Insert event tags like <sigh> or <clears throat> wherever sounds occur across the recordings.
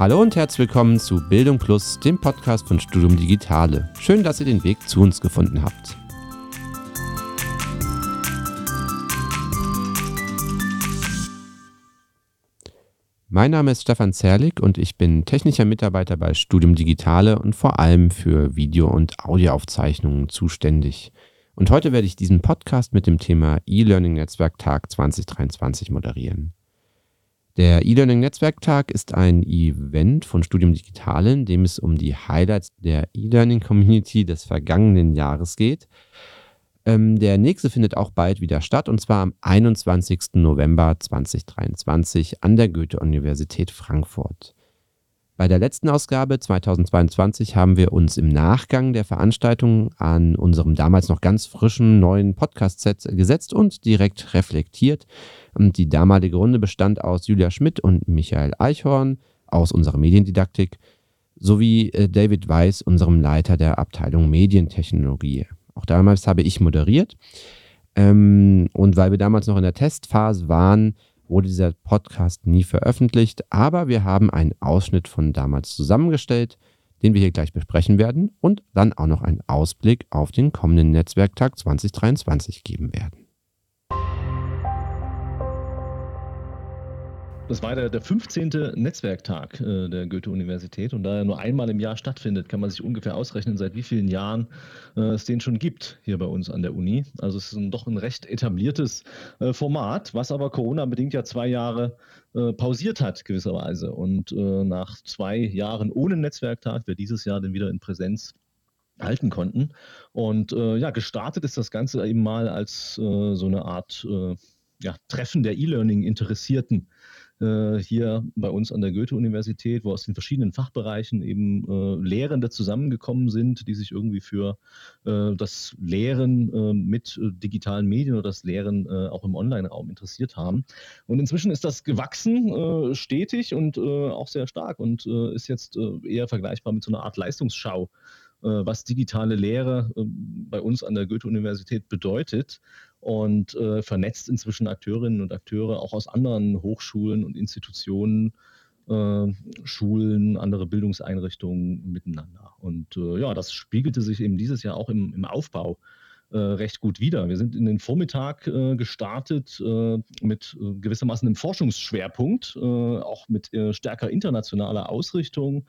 Hallo und herzlich willkommen zu Bildung Plus, dem Podcast von Studium Digitale. Schön, dass ihr den Weg zu uns gefunden habt. Mein Name ist Stefan Zerlik und ich bin technischer Mitarbeiter bei Studium Digitale und vor allem für Video- und Audioaufzeichnungen zuständig. Und heute werde ich diesen Podcast mit dem Thema E-Learning Netzwerktag 2023 moderieren. Der E-Learning Netzwerktag ist ein Event von Studium Digitale, in dem es um die Highlights der E-Learning Community des vergangenen Jahres geht. Ähm, der nächste findet auch bald wieder statt und zwar am 21. November 2023 an der Goethe-Universität Frankfurt. Bei der letzten Ausgabe 2022 haben wir uns im Nachgang der Veranstaltung an unserem damals noch ganz frischen neuen Podcast-Set gesetzt und direkt reflektiert. Die damalige Runde bestand aus Julia Schmidt und Michael Eichhorn aus unserer Mediendidaktik sowie äh, David Weiß, unserem Leiter der Abteilung Medientechnologie. Auch damals habe ich moderiert. Ähm, und weil wir damals noch in der Testphase waren, wurde dieser Podcast nie veröffentlicht, aber wir haben einen Ausschnitt von damals zusammengestellt, den wir hier gleich besprechen werden und dann auch noch einen Ausblick auf den kommenden Netzwerktag 2023 geben werden. Das war der, der 15. Netzwerktag äh, der Goethe-Universität und da er nur einmal im Jahr stattfindet, kann man sich ungefähr ausrechnen, seit wie vielen Jahren äh, es den schon gibt hier bei uns an der Uni. Also es ist ein, doch ein recht etabliertes äh, Format, was aber Corona-bedingt ja zwei Jahre äh, pausiert hat gewisserweise. Und äh, nach zwei Jahren ohne Netzwerktag wir dieses Jahr dann wieder in Präsenz halten konnten. Und äh, ja, gestartet ist das Ganze eben mal als so eine Art ja, Treffen der E-Learning-Interessierten äh, hier bei uns an der Goethe-Universität, wo aus den verschiedenen Fachbereichen eben äh, Lehrende zusammengekommen sind, die sich irgendwie für äh, das Lehren äh, mit äh, digitalen Medien oder das Lehren äh, auch im Online-Raum interessiert haben. Und inzwischen ist das gewachsen, stetig und auch sehr stark und ist jetzt eher vergleichbar mit so einer Art Leistungsschau was digitale Lehre bei uns an der Goethe-Universität bedeutet und äh, vernetzt inzwischen Akteurinnen und Akteure auch aus anderen Hochschulen und Institutionen, äh, Schulen, andere Bildungseinrichtungen miteinander. Und äh, ja, das spiegelte sich eben dieses Jahr auch im, im Aufbau äh, recht gut wider. Wir sind in den Vormittag äh, gestartet äh, mit gewissermaßen einem Forschungsschwerpunkt, auch mit stärker internationaler Ausrichtung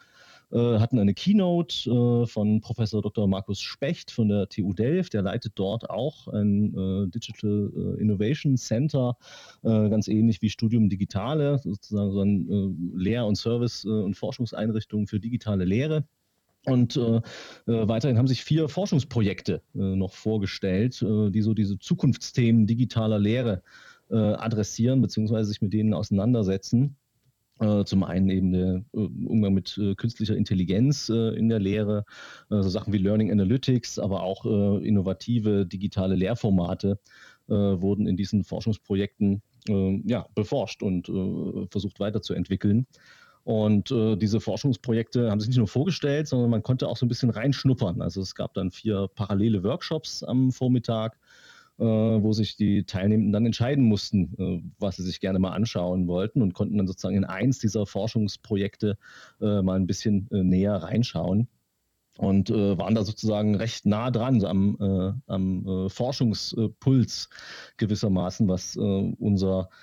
hatten eine Keynote äh, von Professor Dr. Markus Specht von der TU Delft. Der leitet dort auch ein äh, Digital äh, Innovation Center, äh, ganz ähnlich wie Studium Digitale, sozusagen so eine Lehr- und Service- und Forschungseinrichtung für digitale Lehre. Und äh, weiterhin haben sich vier Forschungsprojekte äh, noch vorgestellt, äh, die so diese Zukunftsthemen digitaler Lehre adressieren bzw. sich mit denen auseinandersetzen. Äh, zum einen eben der äh, Umgang mit äh, künstlicher Intelligenz in der Lehre, so Sachen wie Learning Analytics, aber auch innovative digitale Lehrformate wurden in diesen Forschungsprojekten ja, beforscht und versucht weiterzuentwickeln. Und äh, diese Forschungsprojekte haben sich nicht nur vorgestellt, sondern man konnte auch so ein bisschen reinschnuppern. Also es gab dann vier parallele Workshops am Vormittag, wo sich die Teilnehmenden dann entscheiden mussten, äh, was sie sich gerne mal anschauen wollten und konnten dann sozusagen in eins dieser Forschungsprojekte äh, mal ein bisschen näher reinschauen und äh, waren da sozusagen recht nah dran am, äh, am äh, Forschungspuls gewissermaßen, was unser äh,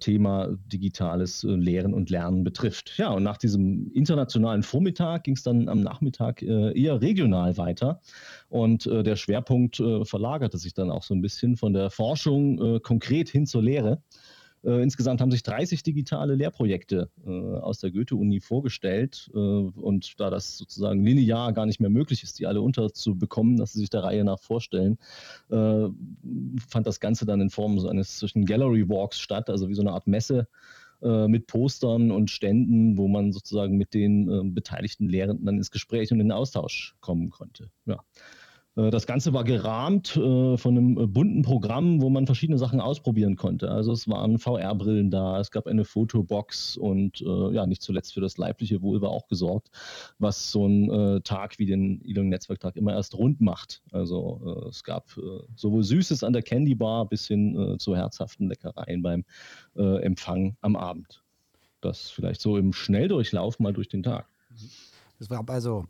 Thema digitales äh, Lehren und Lernen betrifft. Ja, und nach diesem internationalen Vormittag ging es dann am Nachmittag äh, eher regional weiter. Und der Schwerpunkt verlagerte sich dann auch so ein bisschen von der Forschung konkret hin zur Lehre. Äh, insgesamt haben sich 30 digitale Lehrprojekte äh, aus der Goethe-Uni vorgestellt. Äh, und da das sozusagen linear gar nicht mehr möglich ist, die alle unterzubekommen, dass sie sich der Reihe nach vorstellen, fand das Ganze dann in Form so eines solchen Gallery Walks statt, also wie so eine Art Messe mit Postern und Ständen, wo man sozusagen mit den äh, beteiligten Lehrenden dann ins Gespräch und in den Austausch kommen konnte. Ja. Äh, das Ganze war gerahmt äh, von einem äh, bunten Programm, wo man verschiedene Sachen ausprobieren konnte. Also es waren VR-Brillen da, es gab eine Fotobox und ja, nicht zuletzt für das leibliche Wohl war auch gesorgt, was so ein Tag wie den E-Learning Netzwerktag immer erst rund macht. Also es gab sowohl Süßes an der Candy Bar bis hin zu herzhaften Leckereien beim Empfang am Abend. Das vielleicht so im Schnelldurchlauf mal durch den Tag. Es gab also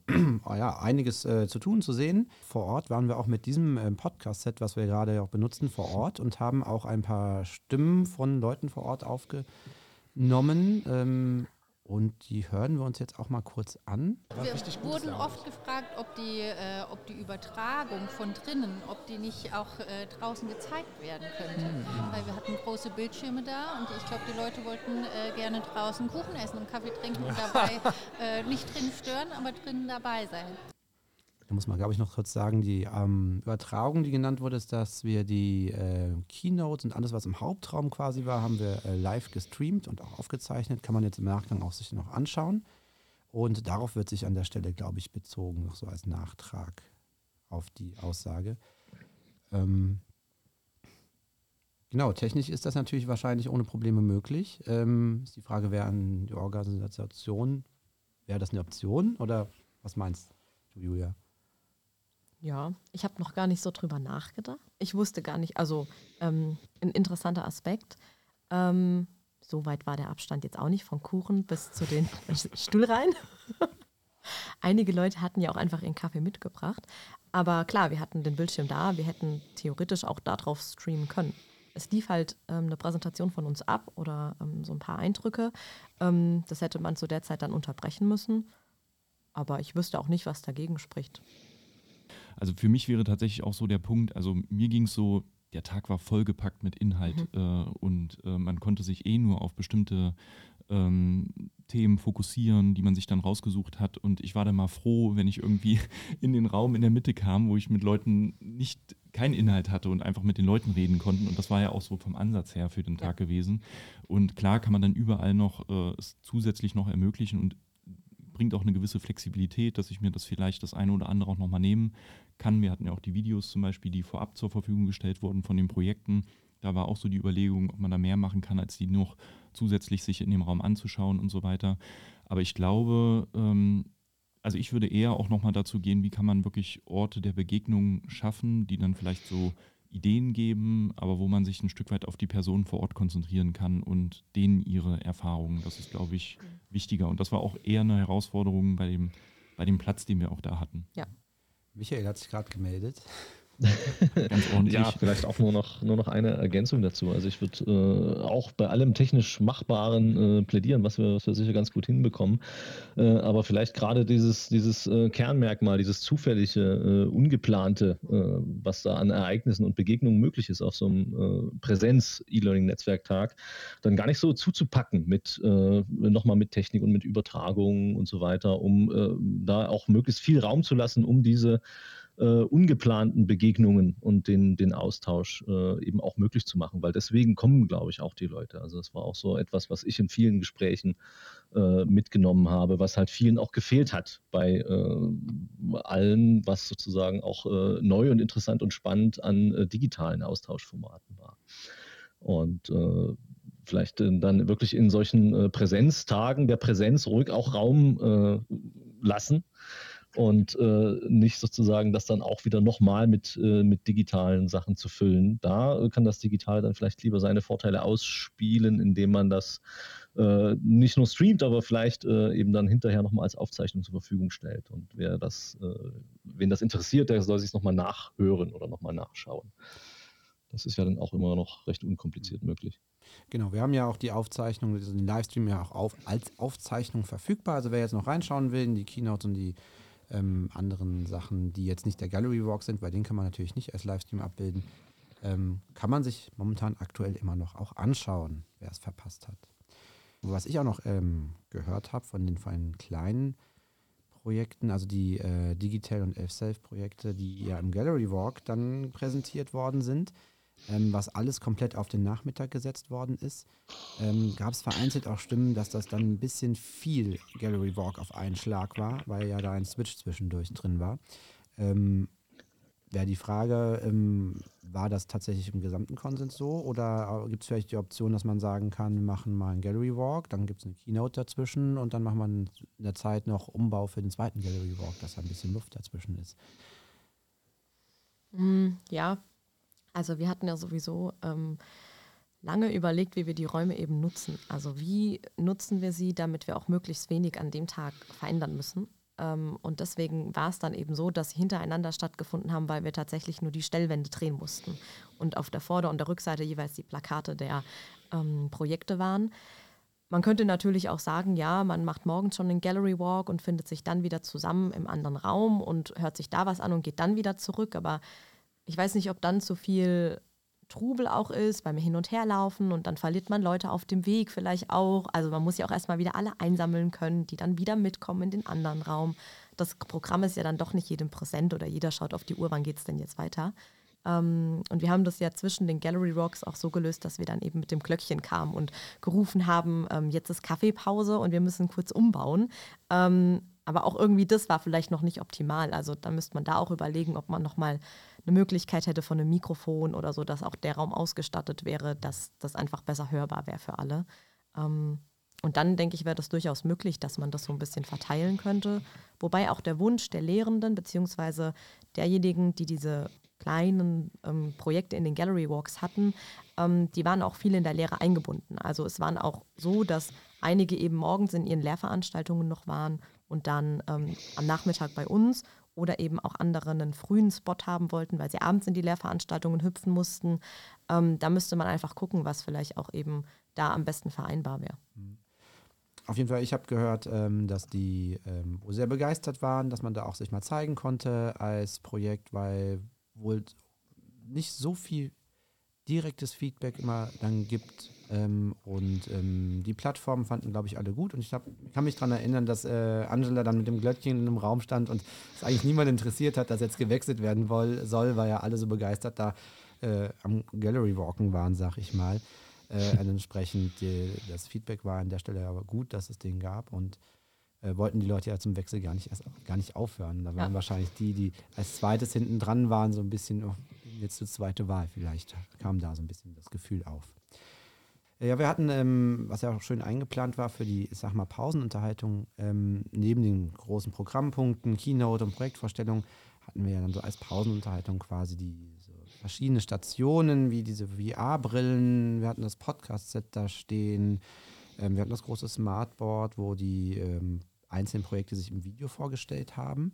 oh <clears throat> ja, einiges äh, zu tun, zu sehen. Vor Ort waren wir auch mit diesem äh, Podcast-Set, was wir gerade auch benutzen, vor Ort und haben auch ein paar Stimmen von Leuten vor Ort aufgenommen. Ähm, und die hören wir uns jetzt auch mal kurz an. Wir wurden oft gefragt, ob die, äh, ob die Übertragung von drinnen, ob die nicht auch äh, draußen gezeigt werden könnte. Mhm. Weil wir hatten große Bildschirme da und ich glaube, die Leute wollten äh, gerne draußen Kuchen essen und Kaffee trinken und dabei <laughs> äh, nicht drin stören, aber drinnen dabei sein. Da muss man, glaube ich, noch kurz sagen, die ähm, Übertragung, die genannt wurde, ist, dass wir die äh, Keynotes und alles, was im Hauptraum quasi war, haben wir äh, live gestreamt und auch aufgezeichnet. Kann man jetzt im Nachgang auch sich noch anschauen. Und darauf wird sich an der Stelle, glaube ich, bezogen, noch so als Nachtrag auf die Aussage. Ähm, genau, technisch ist das natürlich wahrscheinlich ohne Probleme möglich. Ähm, ist die Frage, wäre an die Organisation, wäre das eine Option oder was meinst du, Julia? Ja, ich habe noch gar nicht so drüber nachgedacht. Ich wusste gar nicht, also ähm, ein interessanter Aspekt. Ähm, so weit war der Abstand jetzt auch nicht vom Kuchen bis zu den <laughs> Stuhlreihen. <laughs> Einige Leute hatten ja auch einfach ihren Kaffee mitgebracht. Aber klar, wir hatten den Bildschirm da, wir hätten theoretisch auch darauf streamen können. Es lief halt ähm, eine Präsentation von uns ab oder ähm, so ein paar Eindrücke. Ähm, das hätte man zu der Zeit dann unterbrechen müssen. Aber ich wüsste auch nicht, was dagegen spricht. Also für mich wäre tatsächlich auch so der Punkt, also mir ging es so, der Tag war vollgepackt mit Inhalt mhm. äh, und äh, man konnte sich eh nur auf bestimmte ähm, Themen fokussieren, die man sich dann rausgesucht hat. Und ich war dann mal froh, wenn ich irgendwie <laughs> in den Raum in der Mitte kam, wo ich mit Leuten nicht keinen Inhalt hatte und einfach mit den Leuten reden konnten. Und das war ja auch so vom Ansatz her für den Tag gewesen. Und klar kann man dann überall noch äh, es zusätzlich noch ermöglichen und bringt auch eine gewisse Flexibilität, dass ich mir das vielleicht das eine oder andere auch nochmal nehmen kann. Wir hatten ja auch die Videos zum Beispiel, die vorab zur Verfügung gestellt wurden von den Projekten. Da war auch so die Überlegung, ob man da mehr machen kann, als die noch zusätzlich sich in dem Raum anzuschauen und so weiter. Aber ich glaube, ähm, also ich würde eher auch nochmal dazu gehen, wie kann man wirklich Orte der Begegnung schaffen, die dann vielleicht so Ideen geben, aber wo man sich ein Stück weit auf die Personen vor Ort konzentrieren kann und denen ihre Erfahrungen. Das ist, glaube ich, wichtiger. Und das war auch eher eine Herausforderung bei dem, bei dem Platz, den wir auch da hatten. Ja. Michael hat sich gerade gemeldet. <laughs> Ganz ordentlich. Ja, vielleicht auch nur noch, nur noch eine Ergänzung dazu. Also ich würde äh, auch bei allem technisch Machbaren äh, plädieren, was wir, was wir sicher ganz gut hinbekommen. Äh, aber vielleicht gerade dieses, dieses äh, Kernmerkmal, dieses zufällige, äh, ungeplante, äh, was da an Ereignissen und Begegnungen möglich ist auf so einem Präsenz-E-Learning-Netzwerktag, dann gar nicht so zuzupacken mit nochmal mit Technik und mit Übertragungen und so weiter, um da auch möglichst viel Raum zu lassen, um diese äh, ungeplanten Begegnungen und den, den Austausch äh, eben auch möglich zu machen, weil deswegen kommen, glaube ich, auch die Leute. Also das war auch so etwas, was ich in vielen Gesprächen äh, mitgenommen habe, was halt vielen auch gefehlt hat bei äh, allen, was sozusagen auch äh, neu und interessant und spannend an äh, digitalen Austauschformaten war. Und vielleicht dann wirklich in solchen Präsenztagen der Präsenz ruhig auch Raum lassen und äh, nicht sozusagen das dann auch wieder nochmal mit, äh, mit digitalen Sachen zu füllen. Da kann das Digital dann vielleicht lieber seine Vorteile ausspielen, indem man das äh, nicht nur streamt, aber vielleicht äh, eben dann hinterher nochmal als Aufzeichnung zur Verfügung stellt. Und wer das, äh, wen das interessiert, der soll sich nochmal nachhören oder nochmal nachschauen. Das ist ja dann auch immer noch recht unkompliziert möglich. Genau, wir haben ja auch die Aufzeichnung, den Livestream ja auch auf, als Aufzeichnung verfügbar. Also wer jetzt noch reinschauen will in die Keynote und die ähm, anderen Sachen, die jetzt nicht der Gallery Walk sind, weil den kann man natürlich nicht als Livestream abbilden, ähm, kann man sich momentan aktuell immer noch auch anschauen, wer es verpasst hat. Was ich auch noch ähm, gehört habe von den feinen kleinen Projekten, also die äh, Digital und Elf-Self-Projekte, die ja im Gallery Walk dann präsentiert worden sind, ähm, was alles komplett auf den Nachmittag gesetzt worden ist, ähm, gab es vereinzelt auch Stimmen, dass das dann ein bisschen viel Gallery Walk auf einen Schlag war, weil ja da ein Switch zwischendurch drin war. Ähm, Wäre die Frage, ähm, war das tatsächlich im gesamten Konsens so oder gibt es vielleicht die Option, dass man sagen kann, wir machen mal einen Gallery Walk, dann gibt es eine Keynote dazwischen und dann macht man in der Zeit noch Umbau für den zweiten Gallery Walk, dass da ein bisschen Luft dazwischen ist? Mm, ja, also wir hatten ja sowieso ähm, lange überlegt, wie wir die Räume eben nutzen. Also wie nutzen wir sie, damit wir auch möglichst wenig an dem Tag verändern müssen. Ähm, und deswegen war es dann eben so, dass sie hintereinander stattgefunden haben, weil wir tatsächlich nur die Stellwände drehen mussten. Und auf der Vorder- und der Rückseite jeweils die Plakate der ähm, Projekte waren. Man könnte natürlich auch sagen, ja, man macht morgens schon einen Gallery Walk und findet sich dann wieder zusammen im anderen Raum und hört sich da was an und geht dann wieder zurück. Aber ich weiß nicht, ob dann zu viel Trubel auch ist, beim Hin- und Herlaufen und dann verliert man Leute auf dem Weg vielleicht auch. Also man muss ja auch erstmal wieder alle einsammeln können, die dann wieder mitkommen in den anderen Raum. Das Programm ist ja dann doch nicht jedem präsent oder jeder schaut auf die Uhr, wann geht es denn jetzt weiter. Ähm, und wir haben das ja zwischen den Gallery Rocks auch so gelöst, dass wir dann eben mit dem Glöckchen kamen und gerufen haben, ähm, jetzt ist Kaffeepause und wir müssen kurz umbauen. Ähm, aber auch irgendwie das war vielleicht noch nicht optimal. Also dann müsste man da auch überlegen, ob man nochmal eine Möglichkeit hätte von einem Mikrofon oder so, dass auch der Raum ausgestattet wäre, dass das einfach besser hörbar wäre für alle. Ähm, und dann denke ich, wäre das durchaus möglich, dass man das so ein bisschen verteilen könnte. Wobei auch der Wunsch der Lehrenden beziehungsweise derjenigen, die diese kleinen ähm, Projekte in den Gallery Walks hatten, ähm, die waren auch viel in der Lehre eingebunden. Also es waren auch so, dass einige eben morgens in ihren Lehrveranstaltungen noch waren und dann ähm, am Nachmittag bei uns oder eben auch andere einen frühen Spot haben wollten, weil sie abends in die Lehrveranstaltungen hüpfen mussten. Ähm, da müsste man einfach gucken, was vielleicht auch eben da am besten vereinbar wäre. Mhm. Auf jeden Fall, ich habe gehört, ähm, dass die ähm, sehr begeistert waren, dass man da auch sich mal zeigen konnte als Projekt, weil wohl nicht so viel direktes Feedback immer dann gibt. Ähm, und ähm, die Plattformen fanden, glaube ich, alle gut. Und ich hab, kann mich daran erinnern, dass äh, Angela dann mit dem Glöckchen in einem Raum stand und es eigentlich niemand interessiert hat, dass jetzt gewechselt werden woll, soll, weil ja alle so begeistert da äh, am Gallery Walken waren, sag ich mal. Äh, <laughs> entsprechend die, das Feedback war an der Stelle aber gut, dass es den gab und äh, wollten die Leute ja zum Wechsel gar nicht erst gar nicht aufhören. Da waren ja. wahrscheinlich die, die als zweites hinten dran waren, so ein bisschen, oh, jetzt die zweite Wahl vielleicht, kam da so ein bisschen das Gefühl auf. Äh, ja, wir hatten, ähm, was ja auch schön eingeplant war für die, ich sag mal, Pausenunterhaltung, ähm, neben den großen Programmpunkten, Keynote und Projektvorstellung, hatten wir ja dann so als Pausenunterhaltung quasi die so verschiedene Stationen, wie diese VR-Brillen, wir hatten das Podcast-Set da stehen, ähm, wir hatten das große Smartboard, wo die ähm, einzelnen Projekte sich im Video vorgestellt haben.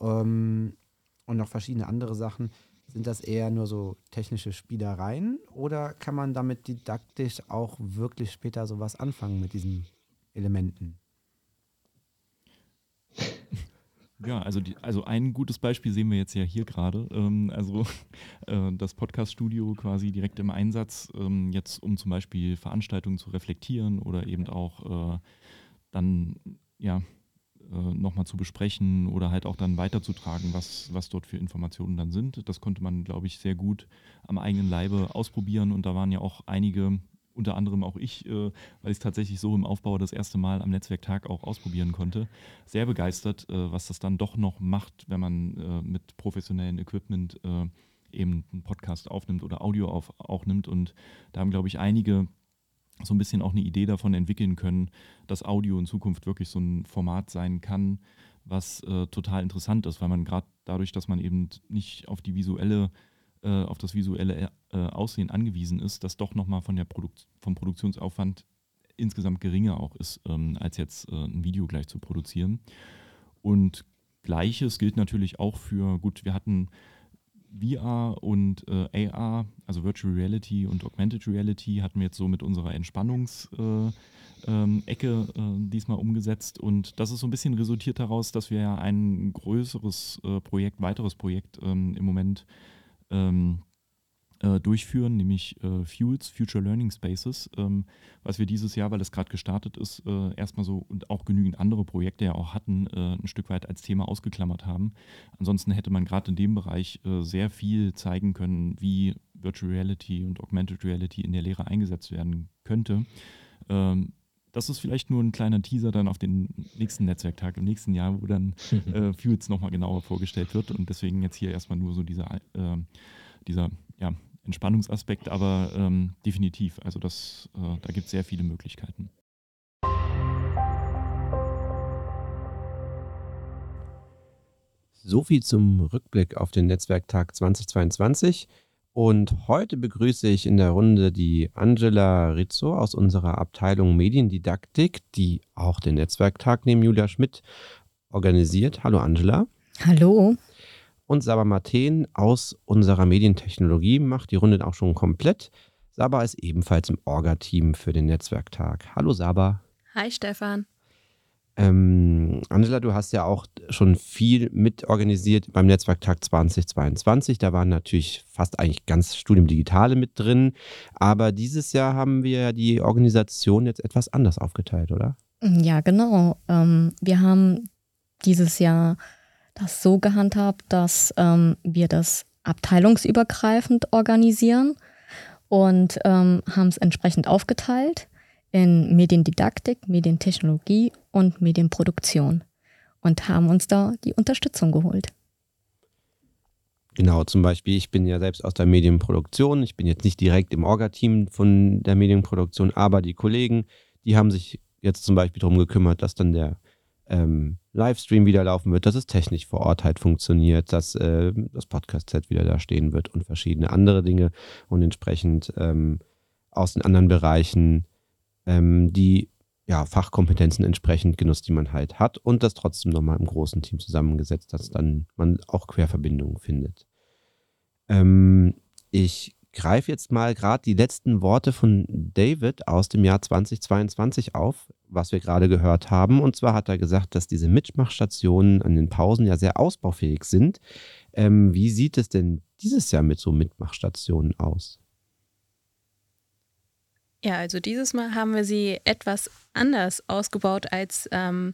Ähm, und noch verschiedene andere Sachen. Sind das eher nur so technische Spielereien oder kann man damit didaktisch auch wirklich später sowas anfangen mit diesen Elementen? <laughs> Ja, also, die, also ein gutes Beispiel sehen wir jetzt ja hier gerade. Ähm, also <laughs> äh, das Podcast-Studio quasi direkt im Einsatz, ähm, jetzt um zum Beispiel Veranstaltungen zu reflektieren oder eben auch äh, dann ja äh, nochmal zu besprechen oder halt auch dann weiterzutragen, was, was dort für Informationen dann sind. Das konnte man, glaube ich, sehr gut am eigenen Leibe ausprobieren und da waren ja auch einige unter anderem auch ich, äh, weil ich es tatsächlich so im Aufbau das erste Mal am Netzwerktag auch ausprobieren konnte, sehr begeistert, äh, was das dann doch noch macht, wenn man äh, mit professionellem Equipment äh, eben einen Podcast aufnimmt oder Audio auf, auch nimmt. Und da haben, glaube ich, einige so ein bisschen auch eine Idee davon entwickeln können, dass Audio in Zukunft wirklich so ein Format sein kann, was äh, total interessant ist, weil man gerade dadurch, dass man eben nicht auf die visuelle äh, auf das visuelle äh, Aussehen angewiesen ist, das doch nochmal von der Produkt vom Produktionsaufwand insgesamt geringer auch ist, ähm, als jetzt äh, ein Video gleich zu produzieren. Und gleiches gilt natürlich auch für, gut, wir hatten VR und äh, AR, also Virtual Reality und Augmented Reality, hatten wir jetzt so mit unserer Entspannungsecke äh, ähm, äh, diesmal umgesetzt. Und das ist so ein bisschen resultiert daraus, dass wir ja ein größeres äh, Projekt, weiteres Projekt ähm, im Moment ähm, äh, durchführen, nämlich äh, Fuels, Future Learning Spaces, ähm, was wir dieses Jahr, weil es gerade gestartet ist, äh, erstmal so und auch genügend andere Projekte ja auch hatten, äh, ein Stück weit als Thema ausgeklammert haben. Ansonsten hätte man gerade in dem Bereich äh, sehr viel zeigen können, wie Virtual Reality und Augmented Reality in der Lehre eingesetzt werden könnte. Ähm, das ist vielleicht nur ein kleiner Teaser dann auf den nächsten Netzwerktag im nächsten Jahr, wo dann <laughs> äh, Fuels nochmal genauer vorgestellt wird. Und deswegen jetzt hier erstmal nur so dieser, äh, dieser ja, Entspannungsaspekt, aber ähm, definitiv. Also das, äh, da gibt es sehr viele Möglichkeiten. So viel zum Rückblick auf den Netzwerktag 2022. Und heute begrüße ich in der Runde die Angela Rizzo aus unserer Abteilung Mediendidaktik, die auch den Netzwerktag neben Julia Schmidt organisiert. Hallo Angela. Hallo. Und Saba Marten aus unserer Medientechnologie macht die Runde auch schon komplett. Saba ist ebenfalls im Orga-Team für den Netzwerktag. Hallo Saba. Hi Stefan. Ähm, Angela, du hast ja auch schon viel mitorganisiert beim Netzwerktag 2022. Da waren natürlich fast eigentlich ganz Studium Digitale mit drin. Aber dieses Jahr haben wir die Organisation jetzt etwas anders aufgeteilt, oder? Ja, genau. Ähm, wir haben dieses Jahr das so gehandhabt, dass ähm, wir das abteilungsübergreifend organisieren und ähm, haben es entsprechend aufgeteilt in Mediendidaktik, Medientechnologie und Medienproduktion und haben uns da die Unterstützung geholt. Genau, zum Beispiel, ich bin ja selbst aus der Medienproduktion. Ich bin jetzt nicht direkt im Orga-Team von der Medienproduktion, aber die Kollegen, die haben sich jetzt zum Beispiel darum gekümmert, dass dann der ähm, Livestream wieder laufen wird, dass es technisch vor Ort halt funktioniert, dass äh, das Podcast-Set wieder da stehen wird und verschiedene andere Dinge und entsprechend ähm, aus den anderen Bereichen ähm, die ja, Fachkompetenzen entsprechend genutzt, die man halt hat und das trotzdem nochmal im großen Team zusammengesetzt, dass dann man auch Querverbindungen findet. Ähm, ich greife jetzt mal gerade die letzten Worte von David aus dem Jahr 2022 auf, was wir gerade gehört haben. Und zwar hat er gesagt, dass diese Mitmachstationen an den Pausen ja sehr ausbaufähig sind. Ähm, wie sieht es denn dieses Jahr mit so Mitmachstationen aus? Ja, also dieses Mal haben wir sie etwas anders ausgebaut, als ähm,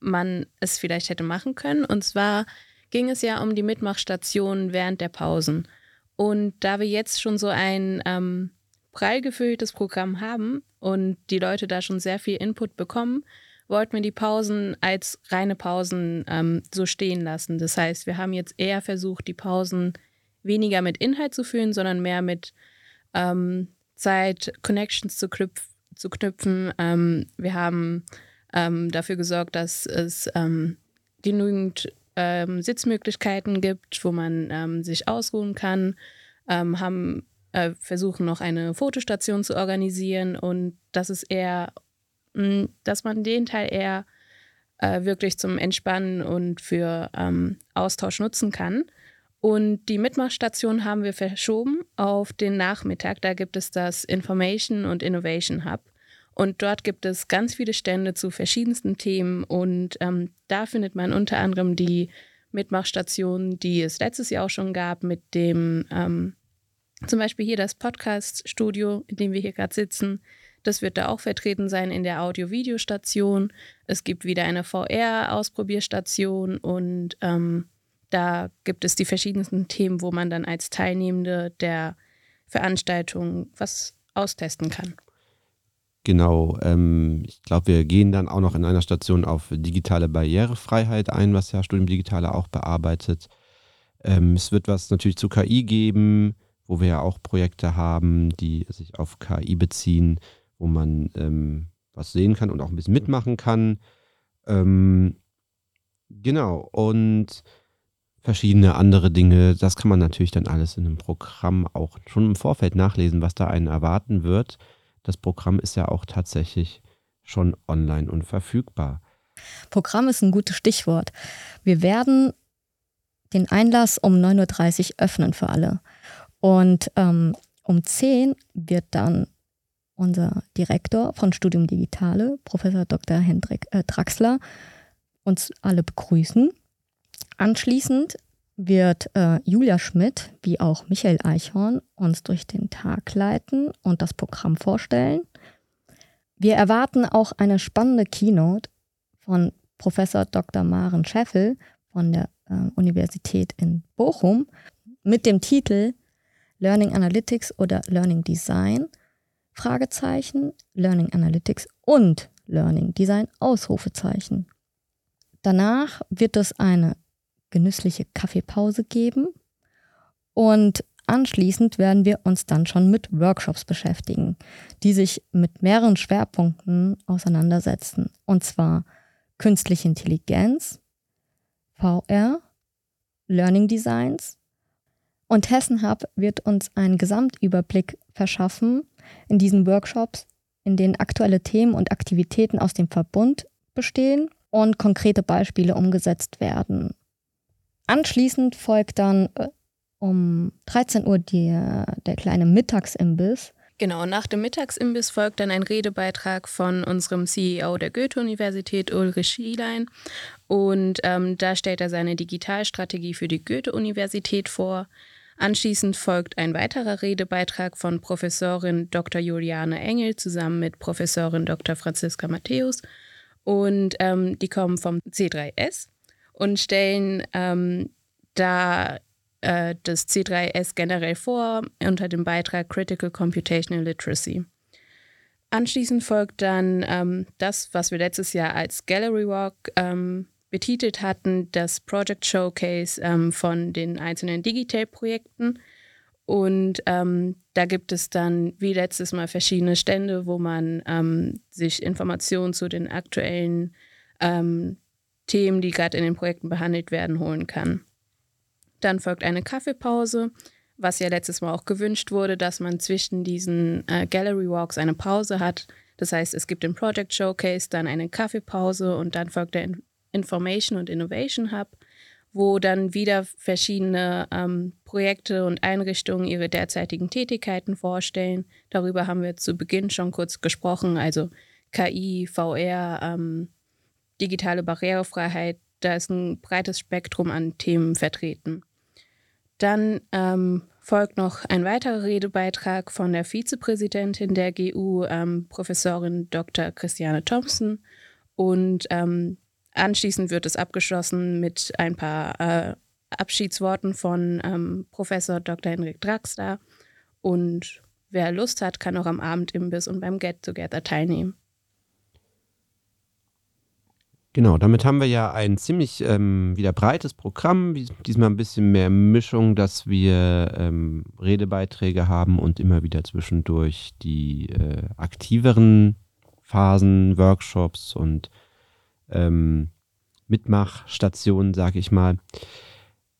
man es vielleicht hätte machen können. Und zwar ging es ja um die Mitmachstationen während der Pausen. Und da wir jetzt schon so ein ähm, prall gefülltes Programm haben und die Leute da schon sehr viel Input bekommen, wollten wir die Pausen als reine Pausen ähm, so stehen lassen. Das heißt, wir haben jetzt eher versucht, die Pausen weniger mit Inhalt zu füllen, sondern mehr mit ähm, Zeit, Connections zu, knüpf zu knüpfen. Ähm, wir haben ähm, dafür gesorgt, dass es ähm, genügend ähm, Sitzmöglichkeiten gibt, wo man ähm, sich ausruhen kann, ähm, haben äh, versuchen noch eine Fotostation zu organisieren und das ist eher, mh, dass man den Teil eher äh, wirklich zum Entspannen und für Austausch nutzen kann. Und die Mitmachstation haben wir verschoben auf den Nachmittag. Da gibt es das Information und Innovation Hub. Und dort gibt es ganz viele Stände zu verschiedensten Themen. Und ähm, da findet man unter anderem die Mitmachstation, die es letztes Jahr auch schon gab, mit dem ähm, zum Beispiel hier das Podcast-Studio, in dem wir hier gerade sitzen. Das wird da auch vertreten sein in der Audio-Video-Station. Es gibt wieder eine VR-Ausprobierstation und ähm, da gibt es die verschiedensten Themen, wo man dann als Teilnehmende der Veranstaltung was austesten kann. Genau, ähm, ich glaube, wir gehen dann auch noch in einer Station auf digitale Barrierefreiheit ein, was ja Studium Digitale auch bearbeitet. Ähm, es wird was natürlich zu KI geben, wo wir ja auch Projekte haben, die sich auf KI beziehen, wo man ähm, was sehen kann und auch ein bisschen mitmachen kann. Ähm, genau, und verschiedene andere Dinge. Das kann man natürlich dann alles in einem Programm auch schon im Vorfeld nachlesen, was da einen erwarten wird. Das Programm ist ja auch tatsächlich schon online und verfügbar. Programm ist ein gutes Stichwort. Wir werden den Einlass um 9.30 Uhr öffnen für alle. Und ähm, um 10 Uhr wird dann unser Direktor von Studium Digitale, Professor Dr. Hendrik äh, Draxler, uns alle begrüßen Anschließend wird äh, Julia Schmidt wie auch Michael Eichhorn uns durch den Tag leiten und das Programm vorstellen. Wir erwarten auch eine spannende Keynote von Professor Dr. Maren Scheffel von der äh, Universität in Bochum mit dem Titel Learning Analytics oder Learning Design Fragezeichen, Learning Analytics und Learning Design Ausrufezeichen. Danach wird es eine genüssliche Kaffeepause geben und anschließend werden wir uns dann schon mit Workshops beschäftigen, die sich mit mehreren Schwerpunkten auseinandersetzen. Und zwar künstliche Intelligenz, VR, Learning Designs Und Hessen Hub wird uns einen Gesamtüberblick verschaffen in diesen Workshops, in denen aktuelle Themen und Aktivitäten aus dem Verbund bestehen und konkrete Beispiele umgesetzt werden. Anschließend folgt dann äh, um 13 Uhr die, der kleine Mittagsimbiss. Genau, nach dem Mittagsimbiss folgt dann ein Redebeitrag von unserem CEO der Goethe-Universität, Ulrich Schielein. Und ähm, da stellt er seine Digitalstrategie für die Goethe-Universität vor. Anschließend folgt ein weiterer Redebeitrag von Professorin Dr. Juliane Engel zusammen mit Professorin Dr. Franziska Matthäus. Und ähm, die kommen vom C3S und stellen ähm, da äh, das C3S generell vor unter dem Beitrag Critical Computational Literacy. Anschließend folgt dann ähm, das, was wir letztes Jahr als Gallery Walk ähm, betitelt hatten, das Project Showcase ähm, von den einzelnen Digital-Projekten. Und ähm, da gibt es dann wie letztes Mal verschiedene Stände, wo man ähm, sich Informationen zu den aktuellen ähm, Themen, die gerade in den Projekten behandelt werden, holen kann. Dann folgt eine Kaffeepause, was ja letztes Mal auch gewünscht wurde, dass man zwischen diesen äh, Gallery Walks eine Pause hat. Das heißt, es gibt den Project Showcase, dann eine Kaffeepause und dann folgt der In Information und Innovation Hub, wo dann wieder verschiedene ähm, Projekte und Einrichtungen ihre derzeitigen Tätigkeiten vorstellen. Darüber haben wir zu Beginn schon kurz gesprochen, also KI, VR, ähm, digitale Barrierefreiheit, da ist ein breites Spektrum an Themen vertreten. Dann ähm, folgt noch ein weiterer Redebeitrag von der Vizepräsidentin der GU, ähm, Professorin Dr. Christiane Thompson. Und ähm, anschließend wird es abgeschlossen mit ein paar äh, Abschiedsworten von ähm, Professor Dr. Henrik Draxler. Und wer Lust hat, kann auch am Abendimbiss und beim Get Together teilnehmen. Genau, damit haben wir ja ein ziemlich ähm, wieder breites Programm, diesmal ein bisschen mehr Mischung, dass wir ähm, Redebeiträge haben und immer wieder zwischendurch die äh, aktiveren Phasen, Workshops und ähm, Mitmachstationen, sag ich mal.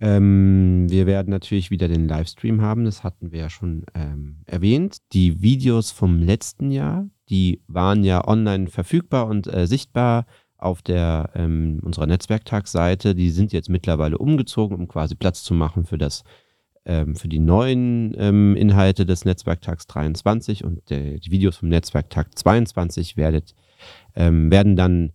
Ähm, wir werden natürlich wieder den Livestream haben, das hatten wir ja schon ähm, erwähnt. Die Videos vom letzten Jahr, die waren ja online verfügbar und äh, sichtbar auf der ähm, unserer Netzwerktagsseite. Die sind jetzt mittlerweile umgezogen, um quasi Platz zu machen für das ähm, für die neuen ähm, Inhalte des Netzwerktags 23 und der, die Videos vom Netzwerktag 22 werdet, ähm, werden dann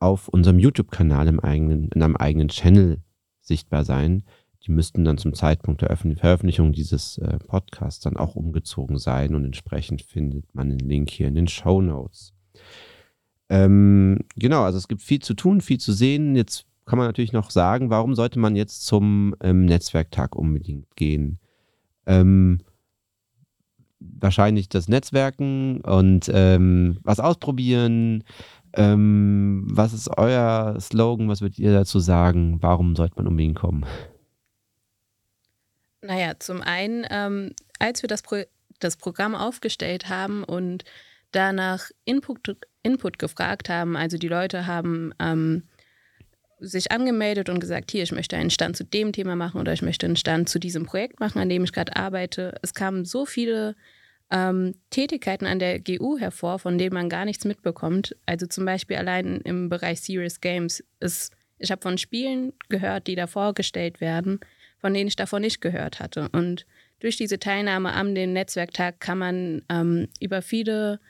auf unserem YouTube-Kanal im eigenen, in einem eigenen Channel sichtbar sein. Die müssten dann zum Zeitpunkt der Veröffentlichung dieses äh, Podcasts dann auch umgezogen sein und entsprechend findet man den Link hier in den Show Notes. Ähm, genau, also es gibt viel zu tun, viel zu sehen. Jetzt kann man natürlich noch sagen, warum sollte man jetzt zum ähm, Netzwerktag unbedingt gehen? Ähm, wahrscheinlich das Netzwerken und ähm, was ausprobieren. Ähm, was ist euer Slogan? Was würdet ihr dazu sagen? Warum sollte man unbedingt kommen? Naja, zum einen, ähm, als wir das, Pro das Programm aufgestellt haben und danach Input, Input gefragt haben. Also die Leute haben ähm, sich angemeldet und gesagt, hier, ich möchte einen Stand zu dem Thema machen oder ich möchte einen Stand zu diesem Projekt machen, an dem ich gerade arbeite. Es kamen so viele ähm, Tätigkeiten an der GU hervor, von denen man gar nichts mitbekommt. Also zum Beispiel allein im Bereich Serious Games ist, ich habe von Spielen gehört, die da vorgestellt werden, von denen ich davor nicht gehört hatte. Und durch diese Teilnahme am den Netzwerktag kann man ähm, über viele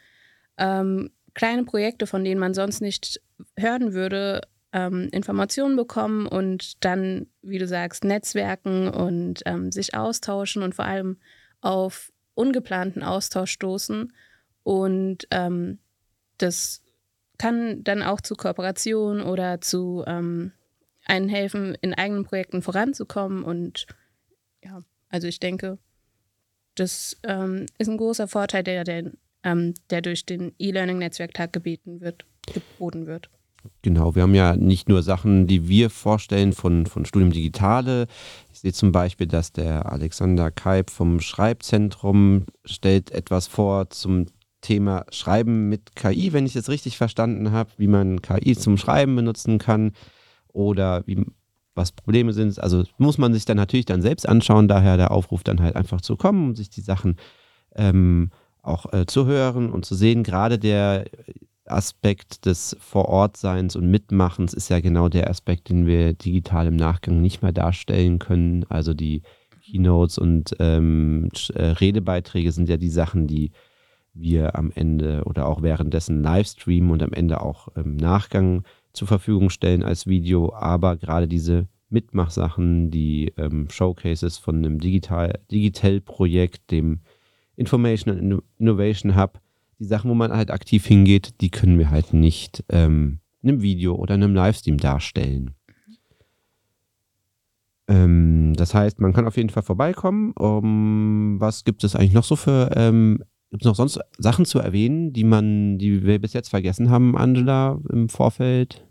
ähm, kleine Projekte, von denen man sonst nicht hören würde, ähm, Informationen bekommen und dann, wie du sagst, Netzwerken und ähm, sich austauschen und vor allem auf ungeplanten Austausch stoßen. Und ähm, das kann dann auch zu Kooperation oder zu ähm, einen helfen, in eigenen Projekten voranzukommen. Und ja, also ich denke, das ähm, ist ein großer Vorteil, der, der ähm, der durch den E-Learning-Netzwerktag gebeten wird, geboten wird. Genau, wir haben ja nicht nur Sachen, die wir vorstellen von, von Studium Digitale. Ich sehe zum Beispiel, dass der Alexander Kaib vom Schreibzentrum stellt etwas vor zum Thema Schreiben mit KI, wenn ich es richtig verstanden habe, wie man KI zum Schreiben benutzen kann oder wie was Probleme sind. Also muss man sich dann natürlich dann selbst anschauen, daher der Aufruf dann halt einfach zu kommen, um sich die Sachen ähm, auch äh, zu hören und zu sehen. Gerade der Aspekt des Vorortseins und Mitmachens ist ja genau der Aspekt, den wir digital im Nachgang nicht mehr darstellen können. Also die Keynotes und ähm, äh, Redebeiträge sind ja die Sachen, die wir am Ende oder auch währenddessen live streamen und am Ende auch im Nachgang zur Verfügung stellen als Video. Aber gerade diese Mitmachsachen, die ähm, Showcases von einem Digital, Digital-Projekt, dem Information and Innovation Hub, die Sachen, wo man halt aktiv hingeht, die können wir halt nicht ähm, in einem Video oder in einem Livestream darstellen. Ähm, das heißt, man kann auf jeden Fall vorbeikommen. Um, was gibt es eigentlich noch so für, ähm, gibt es noch sonst Sachen zu erwähnen, die man, die wir bis jetzt vergessen haben, Angela, im Vorfeld?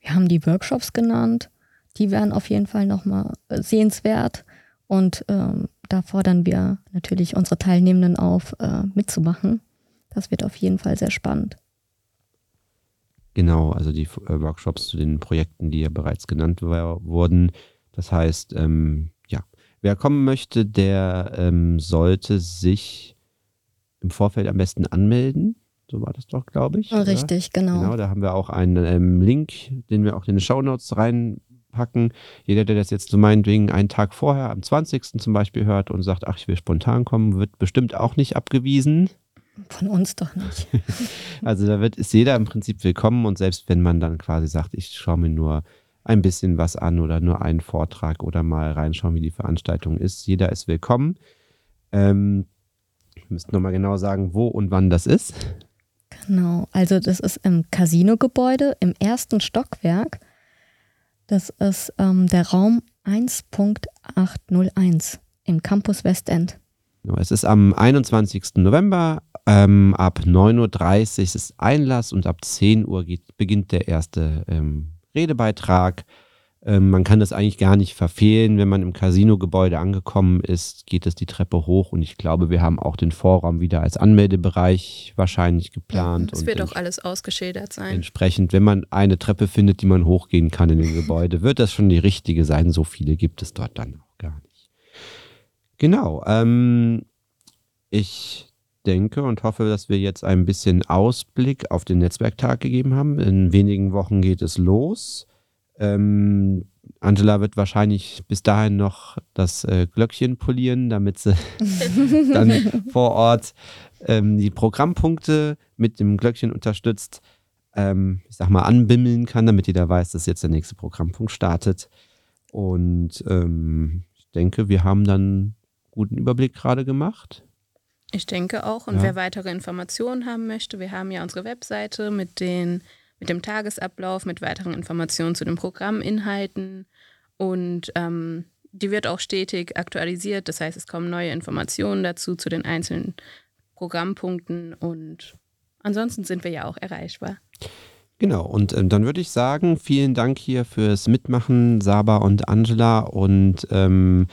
Wir haben die Workshops genannt. Die wären auf jeden Fall nochmal äh, sehenswert. Und ähm, da fordern wir natürlich unsere Teilnehmenden auf, äh, mitzumachen. Das wird auf jeden Fall sehr spannend. Genau, also die äh, Workshops zu den Projekten, die ja bereits genannt wurden. Das heißt, ähm, ja, wer kommen möchte, der ähm, sollte sich im Vorfeld am besten anmelden. So war das doch, glaube ich. Richtig, oder? genau. Genau, da haben wir auch einen ähm, Link, den wir auch in die Show Notes reinpacken. Jeder, der das jetzt so meinetwegen einen Tag vorher, am 20. zum Beispiel hört und sagt, ach, ich will spontan kommen, wird bestimmt auch nicht abgewiesen. Von uns doch nicht. <laughs> also da wird, ist jeder im Prinzip willkommen und selbst wenn man dann quasi sagt, ich schaue mir nur ein bisschen was an oder nur einen Vortrag oder mal reinschauen, wie die Veranstaltung ist, jeder ist willkommen. Ähm, ich müsste nochmal genau sagen, wo und wann das ist. Genau, also das ist im Casino-Gebäude im ersten Stockwerk. Das ist ähm, der Raum 1.801 im Campus Westend. Es ist am 21. November ähm, ab 9.30 Uhr ist Einlass und ab 10 Uhr geht, beginnt der erste ähm, Redebeitrag. Ähm, man kann das eigentlich gar nicht verfehlen. Wenn man im Casino-Gebäude angekommen ist, geht es die Treppe hoch und ich glaube, wir haben auch den Vorraum wieder als Anmeldebereich wahrscheinlich geplant. Es wird auch alles ausgeschildert sein. Entsprechend, wenn man eine Treppe findet, die man hochgehen kann in dem Gebäude, wird das schon die richtige sein. So viele gibt es dort dann auch gar nicht. Genau. Ähm, ich denke und hoffe, dass wir jetzt ein bisschen Ausblick auf den Netzwerktag gegeben haben. In wenigen Wochen geht es los. Ähm, Angela wird wahrscheinlich bis dahin noch das äh, Glöckchen polieren, damit sie <laughs> dann vor Ort ähm, die Programmpunkte mit dem Glöckchen unterstützt, ähm, ich sag mal, anbimmeln kann, damit jeder weiß, dass jetzt der nächste Programmpunkt startet. Und ähm, ich denke, wir haben dann einen guten Überblick gerade gemacht. Ich denke auch. Und ja. wer weitere Informationen haben möchte, wir haben ja unsere Webseite mit, den, mit dem Tagesablauf, mit weiteren Informationen zu den Programminhalten. Und ähm, die wird auch stetig aktualisiert. Das heißt, es kommen neue Informationen dazu zu den einzelnen Programmpunkten. Und ansonsten sind wir ja auch erreichbar. Genau, und äh, dann würde ich sagen, vielen Dank hier fürs Mitmachen, Saba und Angela. Und ähm,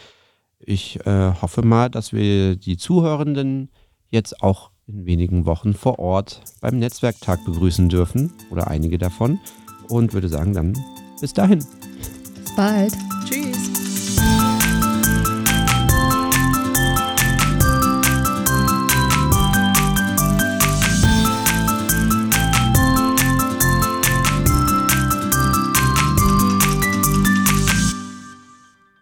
ich äh, hoffe mal, dass wir die Zuhörenden jetzt auch in wenigen Wochen vor Ort beim Netzwerktag begrüßen dürfen oder einige davon und würde sagen dann bis dahin. Bis bald. Tschüss.